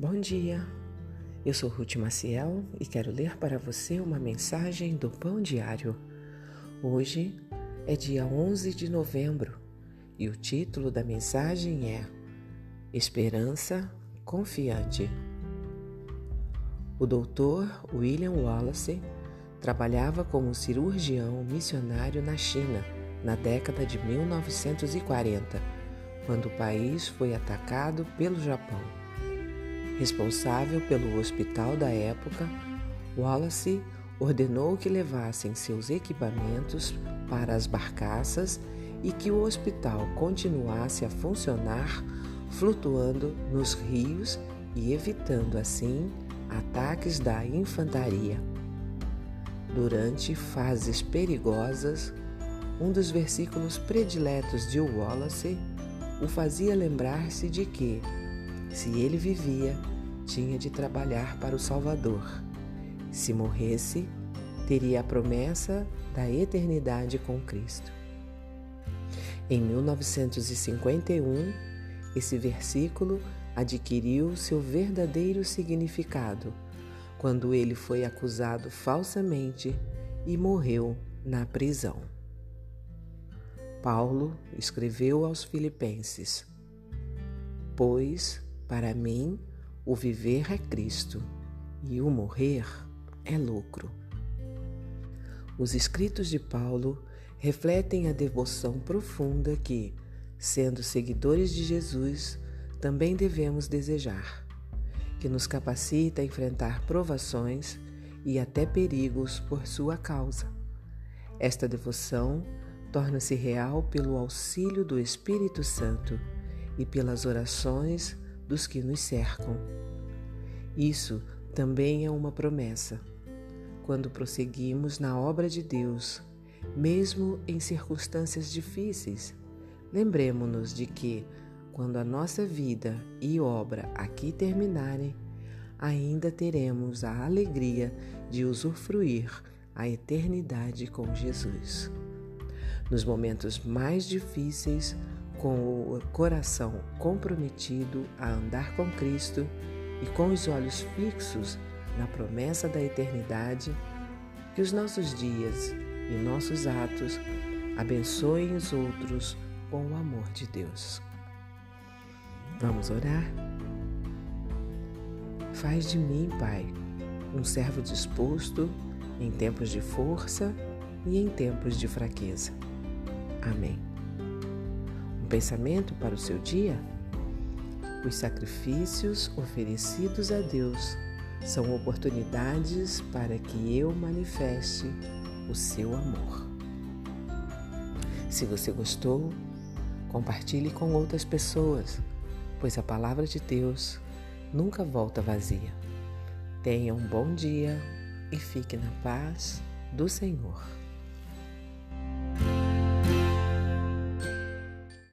Bom dia, eu sou Ruth Maciel e quero ler para você uma mensagem do Pão Diário. Hoje é dia 11 de novembro e o título da mensagem é Esperança Confiante. O doutor William Wallace trabalhava como cirurgião missionário na China na década de 1940, quando o país foi atacado pelo Japão. Responsável pelo hospital da época, Wallace ordenou que levassem seus equipamentos para as barcaças e que o hospital continuasse a funcionar flutuando nos rios e evitando assim ataques da infantaria. Durante fases perigosas, um dos versículos prediletos de Wallace o fazia lembrar-se de que, se ele vivia, tinha de trabalhar para o Salvador. Se morresse, teria a promessa da eternidade com Cristo. Em 1951, esse versículo adquiriu seu verdadeiro significado quando ele foi acusado falsamente e morreu na prisão. Paulo escreveu aos Filipenses: Pois para mim o viver é Cristo e o morrer é lucro. Os escritos de Paulo refletem a devoção profunda que, sendo seguidores de Jesus, também devemos desejar, que nos capacita a enfrentar provações e até perigos por sua causa. Esta devoção torna-se real pelo auxílio do Espírito Santo e pelas orações dos que nos cercam. Isso também é uma promessa. Quando prosseguimos na obra de Deus, mesmo em circunstâncias difíceis, lembremos-nos de que, quando a nossa vida e obra aqui terminarem, ainda teremos a alegria de usufruir a eternidade com Jesus. Nos momentos mais difíceis, com o coração comprometido a andar com Cristo e com os olhos fixos na promessa da eternidade, que os nossos dias e nossos atos abençoem os outros com o amor de Deus. Vamos orar? Faz de mim, Pai, um servo disposto em tempos de força e em tempos de fraqueza. Amém. Pensamento para o seu dia? Os sacrifícios oferecidos a Deus são oportunidades para que eu manifeste o seu amor. Se você gostou, compartilhe com outras pessoas, pois a palavra de Deus nunca volta vazia. Tenha um bom dia e fique na paz do Senhor.